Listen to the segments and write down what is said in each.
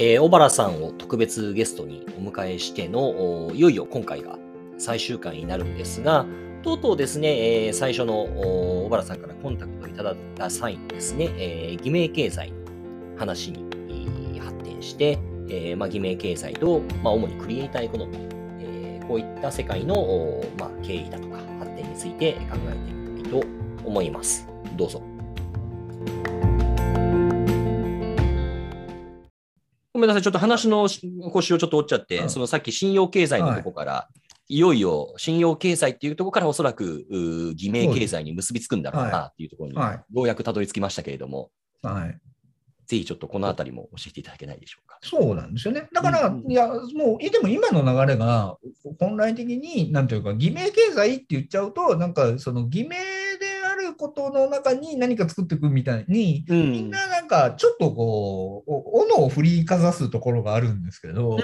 えー、小原さんを特別ゲストにお迎えしての、いよいよ今回が最終回になるんですが、とうとうですね、えー、最初の小原さんからコンタクトいただいた際にですね、えー、偽名経済の話に発展して、えーまあ、偽名経済と、まあ、主にクリエイターエコノミー、えー、こういった世界の、まあ、経緯だとか発展について考えてみたいと思います。どうぞ。ごめんなさい、ちょっと話の腰をちょっと折っちゃって、うん、そのさっき信用経済のとこから、はい、いよいよ信用経済っていうところからおそらく偽名経済に結びつくんだろうなっていうところに、ようやくたどり着きましたけれども、はい、ぜひちょっとこのあたりも教えていただけないでしょうか。そうなんですよね。だから、うん、いや、もう、でも今の流れが、本来的に、なんていうか、偽名経済って言っちゃうと、なんか、その偽名ることの中に何か作っていくみたいに、うん、みんななんかちょっとこう斧を振りかざすところがあるんですけど、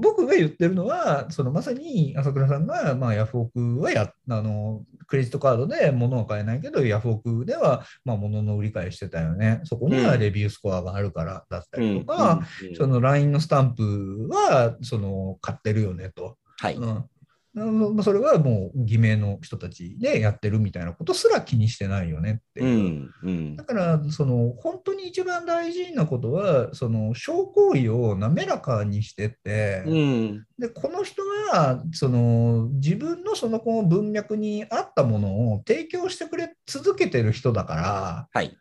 僕が言ってるのはそのまさに朝倉さんが、まあ、ヤフオクはやあのクレジットカードで物は買えないけどヤフオクでは、まあ、物の売り買いしてたよね。そこにはレビュースコアがあるからだったりとか、その LINE のスタンプはその買ってるよねと。はい、うんそれはもう偽名の人たちでやってるみたいなことすら気にしてないよねっていう。うんうん、だからその本当に一番大事なことはその小行為を滑らかにしてって、うん、でこの人はその自分のそのこの文脈に合ったものを提供してくれ続けてる人だから、はい、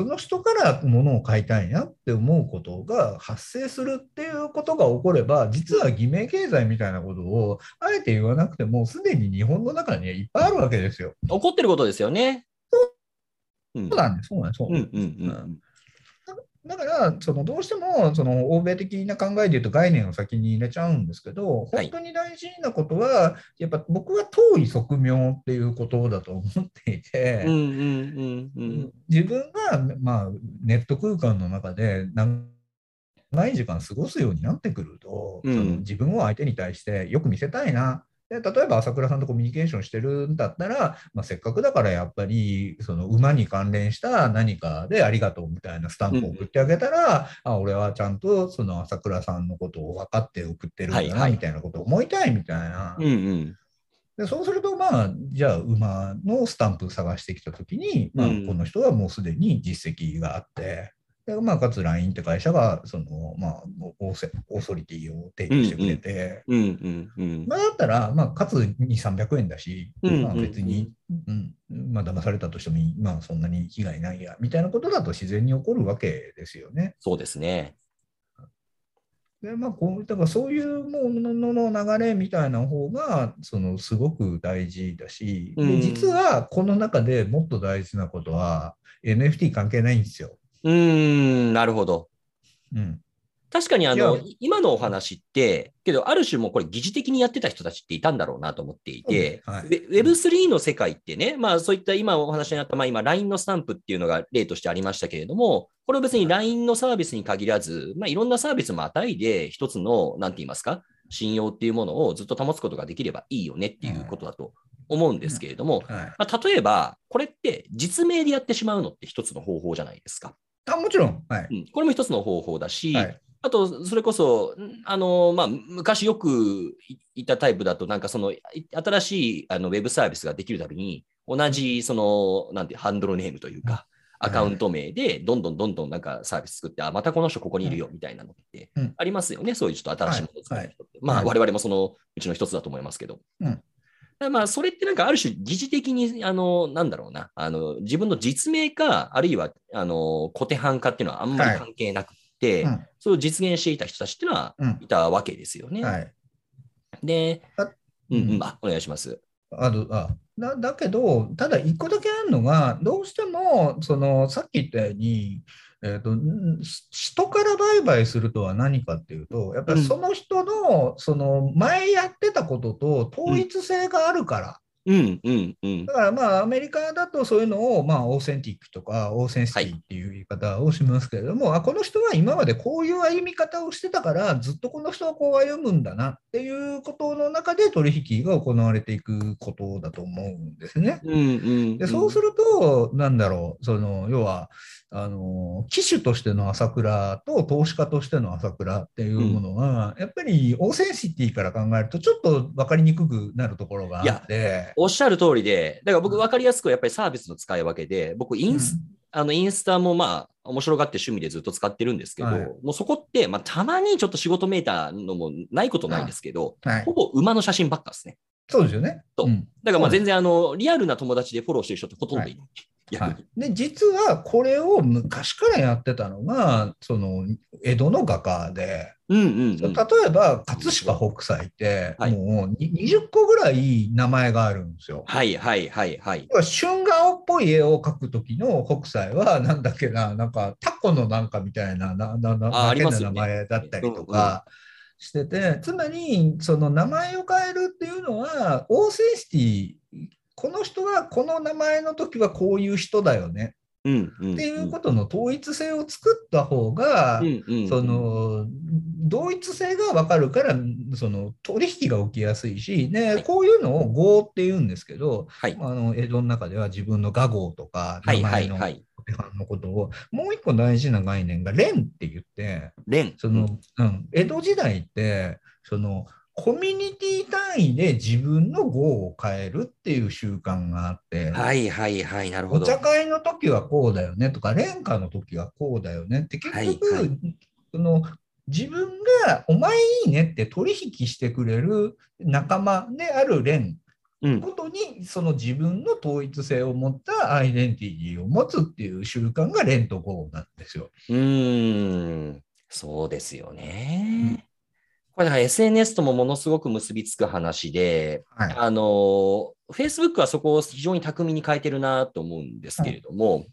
その人から物を買いたいなって思うことが発生するっていうことが起これば、実は偽名経済みたいなことをあえて言わなくても、すでに日本の中にはいっぱいあるわけですよ。起こってることですよね。そうなんです、そうなんです。だから、そのどうしてもその欧米的な考えでいうと概念を先に入れちゃうんですけど、本当に大事なことは、やっぱ僕は遠い側面っていうことだと思っていて、自分が、まあ、ネット空間の中で長い時間過ごすようになってくると、うん、その自分を相手に対してよく見せたいなで例えば朝倉さんとコミュニケーションしてるんだったら、まあ、せっかくだからやっぱりその馬に関連した何かでありがとうみたいなスタンプを送ってあげたら、うん、あ俺はちゃんとその朝倉さんのことを分かって送ってるんだなみたいなことを思いたいみたいな。うんうん。でそうすると、まあ、じゃあ、馬のスタンプ探してきたときに、まあ、この人はもうすでに実績があって、でまあ、かつ LINE って会社がその、まあ、オーソリティを提供してくれて、まあ、だったら、まあ、かつ2、300円だし、まあ、別に、うんまあ騙されたとしても、まあ、そんなに被害ないやみたいなことだと自然に起こるわけですよね。そうですね。でまあ、こうだからそういうものの流れみたいな方がそのすごく大事だし、で実はこの中でもっと大事なことは NFT 関係ないんですよ。うん、なるほど。うん。確かにあの、今のお話って、けど、ある種もこれ、疑似的にやってた人たちっていたんだろうなと思っていて、はい、Web3 の世界ってね、まあそういった今お話にあった、まあ今、LINE のスタンプっていうのが例としてありましたけれども、これは別に LINE のサービスに限らず、まあいろんなサービスも与いで、一つの、なんて言いますか、信用っていうものをずっと保つことができればいいよねっていうことだと思うんですけれども、はい、まあ、例えば、これって実名でやってしまうのって一つの方法じゃないですか。あもちろん、はい、うん、これも一つの方法だし、はい、あと、それこそ、あのまあ、昔よくいたタイプだと、なんかその新しいあのウェブサービスができるたびに、同じそのなんてハンドルネームというか、アカウント名でどんどんどんどんなんかサービス作って、あ、またこの人ここにいるよみたいなのってありますよね、そういうちょっと新しいものを作る人って。まあ、我々もそのうちの一つだと思いますけど。うんまあ、それってなんかある種疑似的に、あの、なんだろうな、あの、自分の実名か、あるいは、あの、固定版かっていうのはあんまり関係なくて、はいうん、それを実現していた人たちっていうのはいたわけですよね。うんはい、で、うん、うん、あ、お願いします。ああだだけど、ただ一個だけあるのが、どうしても、その、さっき言ったように、えーと、人から売買するとは何かっていうと、やっぱりその人のその前やってたことと統一性があるから、うんうんうんだからまあアメリカだとそういうのをまあ authentic とか authenticity っていう言い方をしますけれども、あこの人は今までこういう歩み方をしてたからずっとこの人はこう歩むんだなっていうことの中で取引が行われていくことだと思うんですね。うんうんでそうすると、なんだろう、その要はあの、騎手としての朝倉と投資家としての朝倉っていうものは、やっぱり authenticity から考えると、ちょっと分かりにくくなるところがあって。おっしゃる通りで、だから僕分かりやすくやっぱりサービスの使い分けで、僕インス、うん。あのインスタもまあ面白がって趣味でずっと使ってるんですけど、はい。もうそこって、まあ、たまにちょっと仕事めいたのもないことないんですけど、はい。ほぼ馬の写真ばっかですね。そうですよね。そうん。だからまあ全然あのリアルな友達でフォローしてる人ってほとんどいない。逆にはい、で実はこれを昔からやってたのがその江戸の画家で、うんうんうん。例えば葛飾北斎ってはいもうに20個ぐらい名前があるんですよ。はいはいはいはい。春顔っぽい絵を描く時の北斎はなんだっけななんかタコのなんかみたいなななな変な名前だったりとかしてて、つまりその名前を変えるっていうのはオーセンシティこの人はこの名前の時はこういう人だよね。うんうん。っていうことの統一性を作った方が、うんうん。その同一性が分かるからその取引が起きやすいし、ねはい。こういうのを号って言うんですけど、はい。あの江戸の中では自分の画号とか名前ののことを、もう一個大事な概念が連って言って。その、うん、江戸時代ってそのコミュニティ単位で自分の号を変えるっていう習慣があって、はいはいはい、なるほど。お茶会の時はこうだよねとか、廉価の時はこうだよねって、結局、はいはその自分がお前いいねって取引してくれる仲間である廉うん。ことに、その自分の統一性を持ったアイデンティティを持つっていう習慣が廉と号なんですよ。うーん、そうですよね。これだから SNS ともものすごく結びつく話で、はい。あの、Facebook はそこを非常に巧みに変えてるなと思うんですけれども、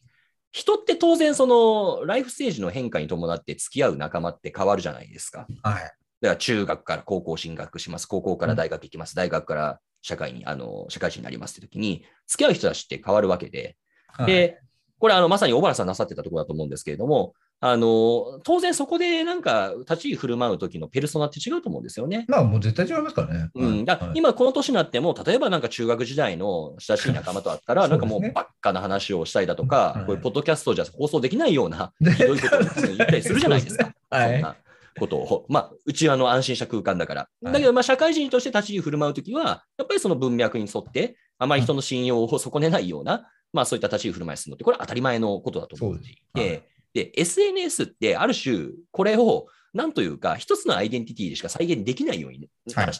人って当然そのライフステージの変化に伴って付き合う仲間って変わるじゃないですか。はい。だから中学から高校進学します。高校から大学行きます。大学から社会に、あの、社会人になりますって時に、付き合う人たちって変わるわけで、はい、で、これあのまさに小原さんなさってたところだと思うんですけれども、あの当然そこでなんか立ち居振る舞う時のペルソナって違うと思うんですよね。まあもう絶対違いますからね。うん、だはい今この年になっても、例えばなんか中学時代の親しい仲間と会ったら、なんかもうばっかな話をしたりだとか、はいこういうポッドキャストじゃ放送できないようなでひどいことを言ったりするじゃないですか。はい。そんなことを。まあ、うちはあの安心した空間だから。はいだけど、まあ、社会人として立ち居振る舞うときは、やっぱりその文脈に沿って、あまり人の信用を損ねないような、まあ、そういった立ち居振る舞いするのって、これは当たり前のことだと思っていで SNS ってある種、これを、なんというか、一つのアイデンティティでしか再現できないように、はい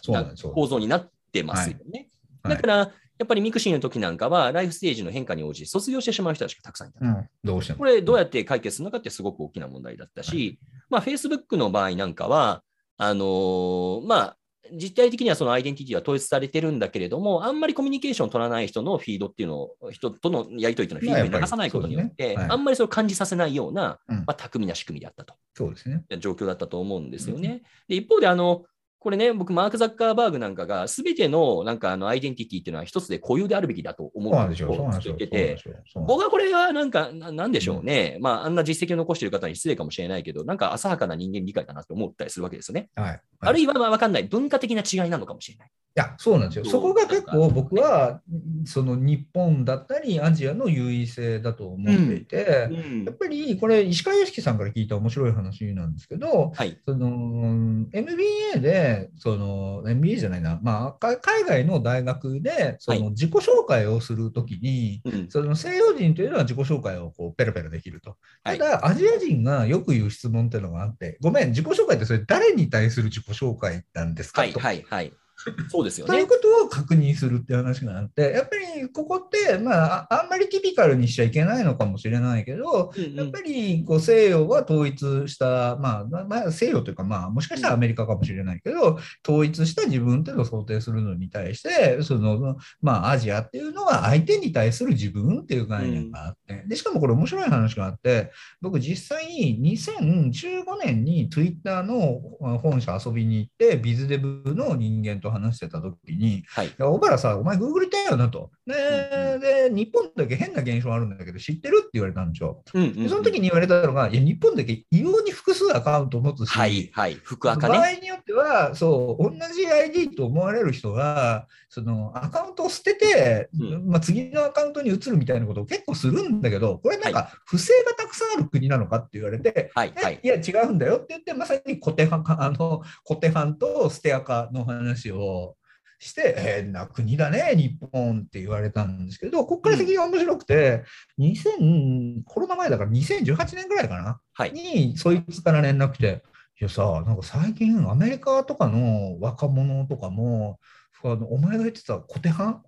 構造になってますよね。はいだから、やっぱりミクシーの時なんかは、ライフステージの変化に応じて卒業してしまう人たちがたくさんいた。うん、どうしても。これどうやって解決するのかってすごく大きな問題だったし、まあ、Facebook の場合なんかは、あのーまあ、実態的にはそのアイデンティティは統一されてるんだけれども、あんまりコミュニケーションを取らない人のフィードっていうのを、人とのやり取りっていうのをフィードに流さないことによって、ねはいあんまりそれを感じさせないような、うんまあ、巧みな仕組みだったと。そうですね。状況だったと思うんですよね。で一方であの、これね、僕、マーク・ザッカーバーグなんかが、すべてのなんかあのアイデンティティっていうのは一つで固有であるべきだと思そうなんですよ。うと。言ってて、僕はこれはなんか、ななんでしょうね、まあ、あんな実績を残している方に失礼かもしれないけど、なんか浅はかな人間理解だなって思ったりするわけですよね。はい。あるいはまあ分かんない、文化的な違いなのかもしれない。いや、そうなんですよ。そこが結構僕は、その日本だったり、アジアの優位性だと思っていて、うん。やっぱりこれ、石川良樹さんから聞いた面白い話なんですけど、はい。その MBA で、その MBA じゃないな、まあ、か海外の大学でそはい。の自己紹介をするときに、うん。その西洋人というのは自己紹介をこうペラペラできると。はい。ただ、アジア人がよく言う質問っていうのがあって、ごめん、自己紹介ってそれ誰に対する自己紹介なんですか？はい、と。はい、はい。そうですよねという。ことを確認するっていう話があって、やっぱりここって、まあ、あんまりティピカルにしちゃいけないのかもしれないけど、うんうん、やっぱりこう西洋が統一した、まあ、まあ、西洋というか、まあ、もしかしたらアメリカかもしれないけど、統一した自分っていうのを想定するのに対して、その、まあ、アジアっていうのは相手に対する自分っていう概念があって、で、しかもこれ面白い話があって、僕実際に2015年に Twitter の本社遊びに行って、ビズデブの人間と話してた時に、はい、小原さん、お前グーグルいたよなと。で、日本だけ変な現象あるんだけど、知ってるって言われたんですよ。うんうんうん、でその時に言われたのが、いや、日本だけ異様に複数アカウントを持つし、はい、はい、福赤ね。場合によっては、そう、同じ ID と思われる人が、そのアカウントを捨てて、うん、まあ、次のアカウントに移るみたいなことを結構するんだけど、これなんか不正がたくさんある国なのかって言われて、はい、はい、いや、違うんだよって言って、まさに固定派あの固定派と捨てアカの話をして、変な国だね、日本って言われたんですけど、ここから先が面白くて、うん、2000コロナ前だから2018年ぐらいかな、はい、に、そいつから連絡来て、いやさ、なんか最近アメリカとかの若者とかも、あのお前が言ってたコテハン、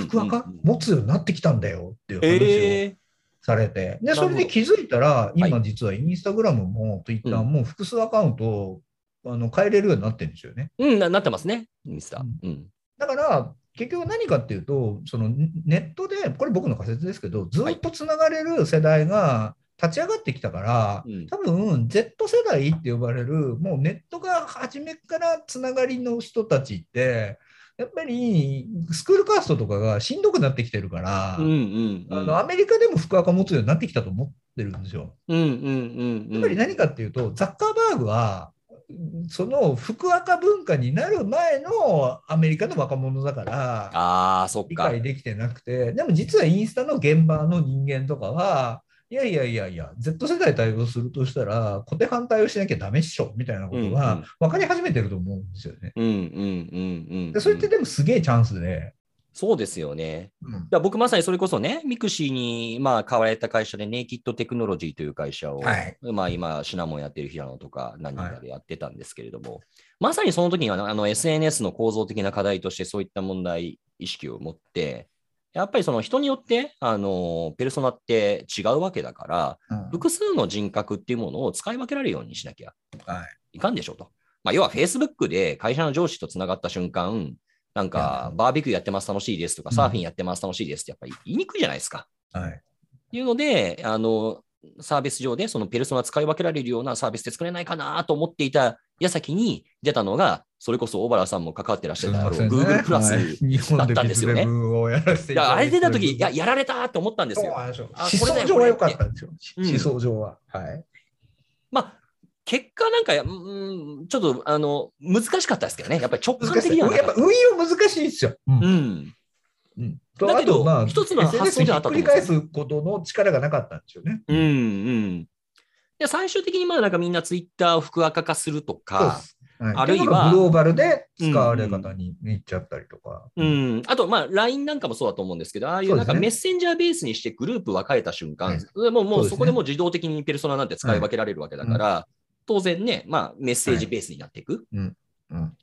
福岡、持つようになってきたんだよっていう話をされて、でそれで気づいたら、今実はインスタグラムもツイッターも複数アカウントあの変えれるようになってるんですよね。うん、なってますね、インスタ。うん、だから、結局何かっていうと、そのネットで、これ僕の仮説ですけど、ずっとつながれる世代が、立ち上がってきたから、多分 Z 世代って呼ばれる、もうネットが初めからつながりの人たちって、やっぱりスクールカーストとかがしんどくなってきてるから、うんうんうん、あのアメリカでも福岡持つようになってきたと思ってるんですよ。うんうんうんうん、やっぱり何かっていうと、ザッカーバーグは、その複アカ文化になる前のアメリカの若者だからあそっか理解できてなくてでも実はインスタの現場の人間とかはいやいやいやいや、Z 世代対応するとしたら、小手反対をしなきゃダメっしょみたいなことが分かり始めてると思うんですよね。うんうんうんうん、でそれってでもすげえチャンスで。そうですよね。うん、僕まさにそれこそね、ミクシーにまあ買われた会社でネイキッドテクノロジーという会社を、はい、まあ今、シナモンやってる平野とか何人かでやってたんですけれども、はい、まさにその時にはあの SNS の構造的な課題としてそういった問題意識を持って、やっぱりその人によって、あの、ペルソナって違うわけだから、うん、複数の人格っていうものを使い分けられるようにしなきゃい。かんでしょうと。まあ、要は Facebook で会社の上司とつながった瞬間、なんか、バーベキューやってます楽しいですとか、サーフィンやってます楽しいですってやっぱり言いにくいじゃないですか。はい。いうので、あの、サービス上でそのペルソナ使い分けられるようなサービスで作れないかなと思っていた矢先に出たのが、それこそ小原さんも関わってらっしゃった、ね、Google プラスだったんですよね。あれ出たとき、や、やられたと思ったんですよ。思想上は良かったんですよ。思想上は。はい。まあ、結果なんか、うん、ちょっとあの難しかったですけどね。やっぱり直感的には。やっぱ運用難しいですよ。うん。うん、だけど、まあ、一つの発想であったと思う。繰り返すことの力がなかったんですよね。うんうん。で最終的にまあなんかみんなツイッターを福赤化するとか、はい、あるいは。グローバルで使われ方にいっちゃったりとか。うん、うん、あと、まあ、LINE なんかもそうだと思うんですけど、ああいうなんかメッセンジャーベースにしてグループ分かれた瞬間、はい、もうもうそこでもう自動的にペルソナなんて使い分けられるわけだから、はい、当然ね、まあ、メッセージベースになっていく。うんうん、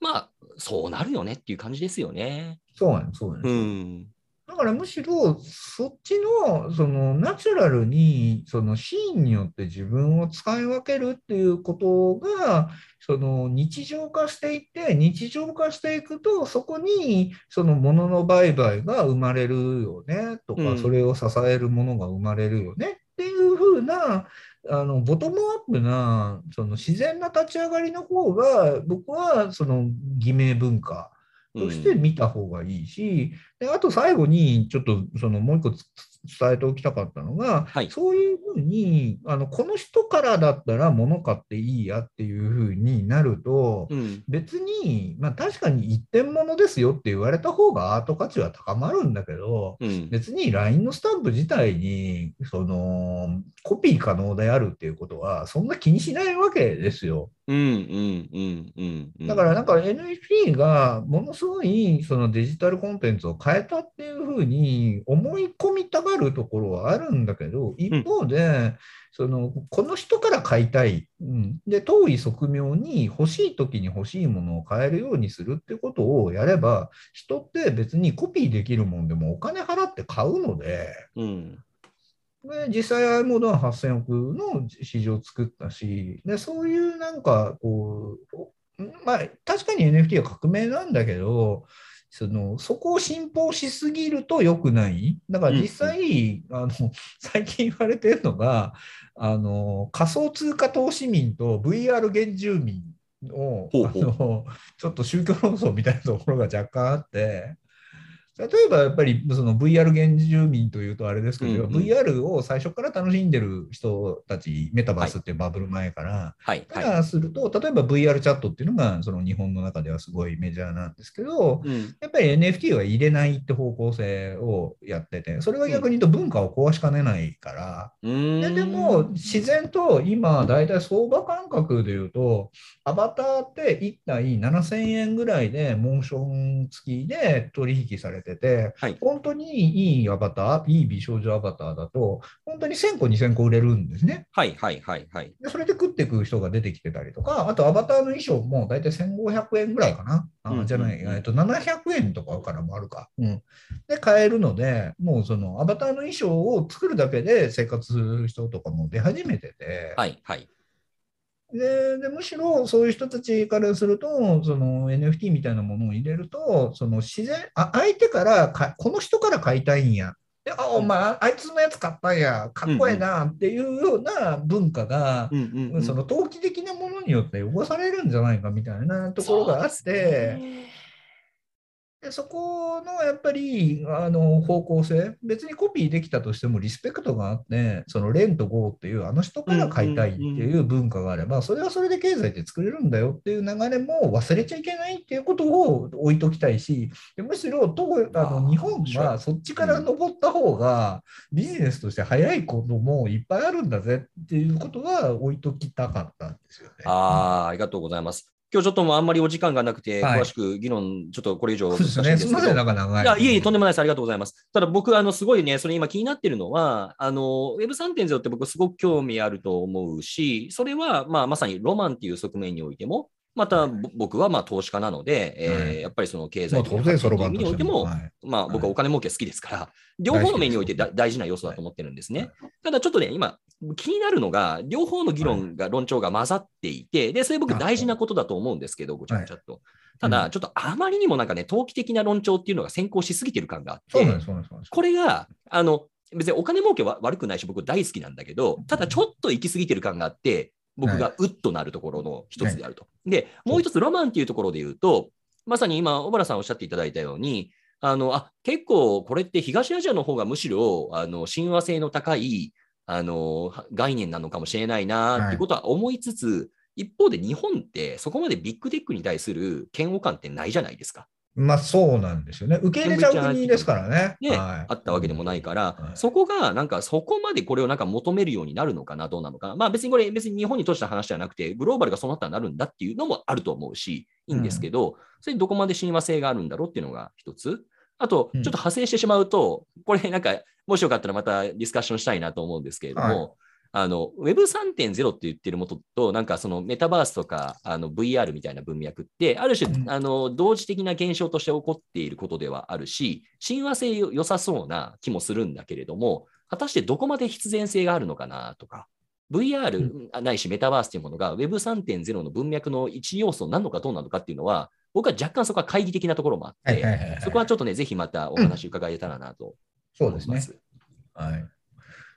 まあ、そうなるよねっていう感じですよね。そうなんそうな。うんだからむしろそっちのそのナチュラルにそのシーンによって自分を使い分けるっていうことがその日常化していって日常化していくとそこにその物の売買が生まれるよねとか、それを支えるものが生まれるよねっていうふうなあのボトムアップなその自然な立ち上がりの方が僕はその偽名文化として見た方がいいし、うん、であと最後にちょっとそのもう一個伝えておきたかったのが、はい、そういうふうにあのこの人からだったら物買っていいやっていうふうになると、うん、別に、まあ、確かに一点物ですよって言われた方がアート価値は高まるんだけど、うん、別に LINE のスタンプ自体にそのコピー可能であるっていうことはそんな気にしないわけですよ。うんうんうんうん、だからなんか NFT がものすごいそのデジタルコンテンツを変えたっていうふうに思い込みたがるところはあるんだけど、一方で、うん、そのこの人から買いたい、うん、で遠い側面に欲しい時に欲しいものを買えるようにするってことをやれば、人って別にコピーできるもんでもお金払って買うので、うん、で実際、ああいうものは8000億の市場を作ったし、でそういうなんかこう、まあ、確かに NFT は革命なんだけど、そのそこを信奉しすぎると良くない。だから実際、うん、あの最近言われてるのがあの仮想通貨投資民と VR 原住民をあのちょっと宗教論争みたいなところが若干あって。例えばやっぱりその VR 原住民というとあれですけど、うんうん、VR を最初から楽しんでる人たち、メタバースってバブル前から、はい、からすると、例えば VR チャットっていうのがその日本の中ではすごいメジャーなんですけど、うん、やっぱり NFT は入れないって方向性をやってて、それは逆に言うと文化を壊しかねないから、うん、ででも自然と今、大体相場感覚でいうと、アバターって1体7000円ぐらいでモーション付きで取引されててて、はい、本当にいいアバター、いい美少女アバターだと、本当に1000個、2000個売れるんですね。はいはいはいはい。でそれで食っていく人が出てきてたりとか、あとアバターの衣装も大体1500円ぐらいかな。あじゃない、えっと、700円とかからもあるか。うん。で、買えるので、もうそのアバターの衣装を作るだけで生活する人とかも出始めてて、はいはい。ででむしろそういう人たちからするとその NFT みたいなものを入れるとその自然あ相手からかこの人から買いたいんや。であお前あいつのやつ買ったんや。かっこええなっていうような文化が、その投機的なものによって汚されるんじゃないかみたいなところがあって。でそこのやっぱりあの方向性、別にコピーできたとしてもリスペクトがあって、そのレンとゴーっていうあの人から買いたいっていう文化があれば、それはそれで経済って作れるんだよっていう流れも忘れちゃいけないっていうことを置いときたいし、むしろとあの日本はそっちから登った方がビジネスとして早いこともいっぱいあるんだぜっていうことは置いときたかったんですよね。あありがとうございます。今日ちょっともうあんまりお時間がなくて、詳しく議論、ちょっとこれ以上難しいんですけど。すみません、なんか長い。いや、いえいえ、とんでもないです。ありがとうございます。ただ僕、あの、すごいね、それ今気になってるのは、あの、Web3.0 って僕すごく興味あると思うし、それは、まあ、まさにロマンっていう側面においても、また僕はまあ投資家なので、えー、やっぱりその経済的な意味においても、まあ僕はお金儲け好きですから、両方の面において大事な要素だと思ってるんですね。ただちょっとね、今気になるのが、両方の議論が、論調が混ざっていて、で、それ僕大事なことだと思うんですけど、ごちゃごちゃっと。ただ、ちょっとあまりにもなんかね、投機的な論調っていうのが先行しすぎてる感があって、これが、あの、別にお金儲けは悪くないし、僕大好きなんだけど、ただちょっと行き過ぎてる感があって、僕がうっとなるところの一つであると。はい、で、もう一つロマンっていうところで言うと、まさに今、小原さんおっしゃっていただいたように、あのあ結構これって東アジアの方がむしろあの親和性の高いあの概念なのかもしれないなっていうことは思いつつ、はい、一方で日本ってそこまでビッグテックに対する嫌悪感ってないじゃないですか。まあそうなんですよね。受け入れちゃう国ですからね。ね、はい、あったわけでもないから、はい、そこがなんかそこまでこれをなんか求めるようになるのかな、どうなのかな。まあ別にこれ別に日本に閉じた話じゃなくて、グローバルがそうなったらなるんだっていうのもあると思うし、いいんですけど、うん、それどこまで親和性があるんだろうっていうのが一つ。あと、ちょっと派生してしまうと、うん、これなんか、もしよかったらまたディスカッションしたいなと思うんですけれども、はい。あの Web3.0 って言ってるもとと、なんかそのメタバースとかあの VR みたいな文脈って、ある種、あの同時的な現象として起こっていることではあるし、親和性良さそうな気もするんだけれども、果たしてどこまで必然性があるのかなとか、VR ないしメタバースというものが Web3.0 の文脈の一要素なのかどうなのかっていうのは、僕は若干そこは懐疑的なところもあって、そこはちょっとね、ぜひまたお話伺えたらなと思います。うん、そうですね。はい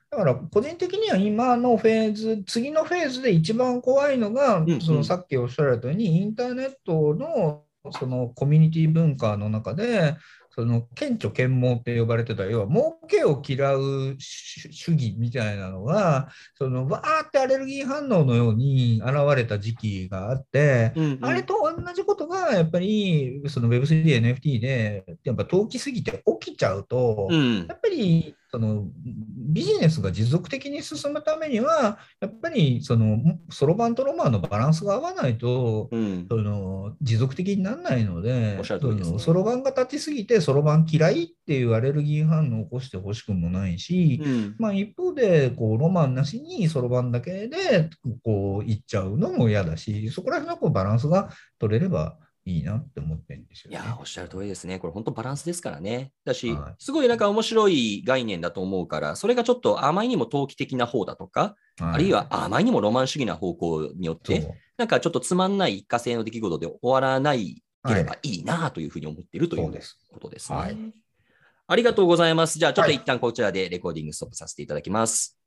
だから個人的には今のフェーズ、次のフェーズで一番怖いのが、うんうん、そのさっきおっしゃられたように、インターネットのそのコミュニティ文化の中で、その顕著啓蒙って呼ばれてた要は儲けを嫌う主義みたいなのがそのわーってアレルギー反応のように現れた時期があって、うんうん、あれと同じことがやっぱりその Web3NFT でやっぱ投機すぎて起きちゃうと、うん、やっぱりそのビジネスが持続的に進むためには、やっぱりそのそろばんとロマンのバランスが合わないと、うん、その持続的にならないので、そろばんが立ちすぎて、そろばん嫌いっていうアレルギー反応を起こしてほしくもないし、うん、まあ、一方でこうロマンなしにそろばんだけでこういっちゃうのも嫌だし、そこら辺のこうバランスが取れればいいなって思ってるんですよ、ね、いや、おっしゃる通りですね。これ本当バランスですからね。だし、はい、すごいなんか面白い概念だと思うから、それがちょっとあまりにも投機的な方だとか、はい、あるいはあまりにもロマン主義な方向によって、なんかちょっとつまんない一過性の出来事で終わらないければいいなというふうに思っているということですね。はい、ありがとうございます。じゃあちょっと一旦こちらでレコーディングストップさせていただきます。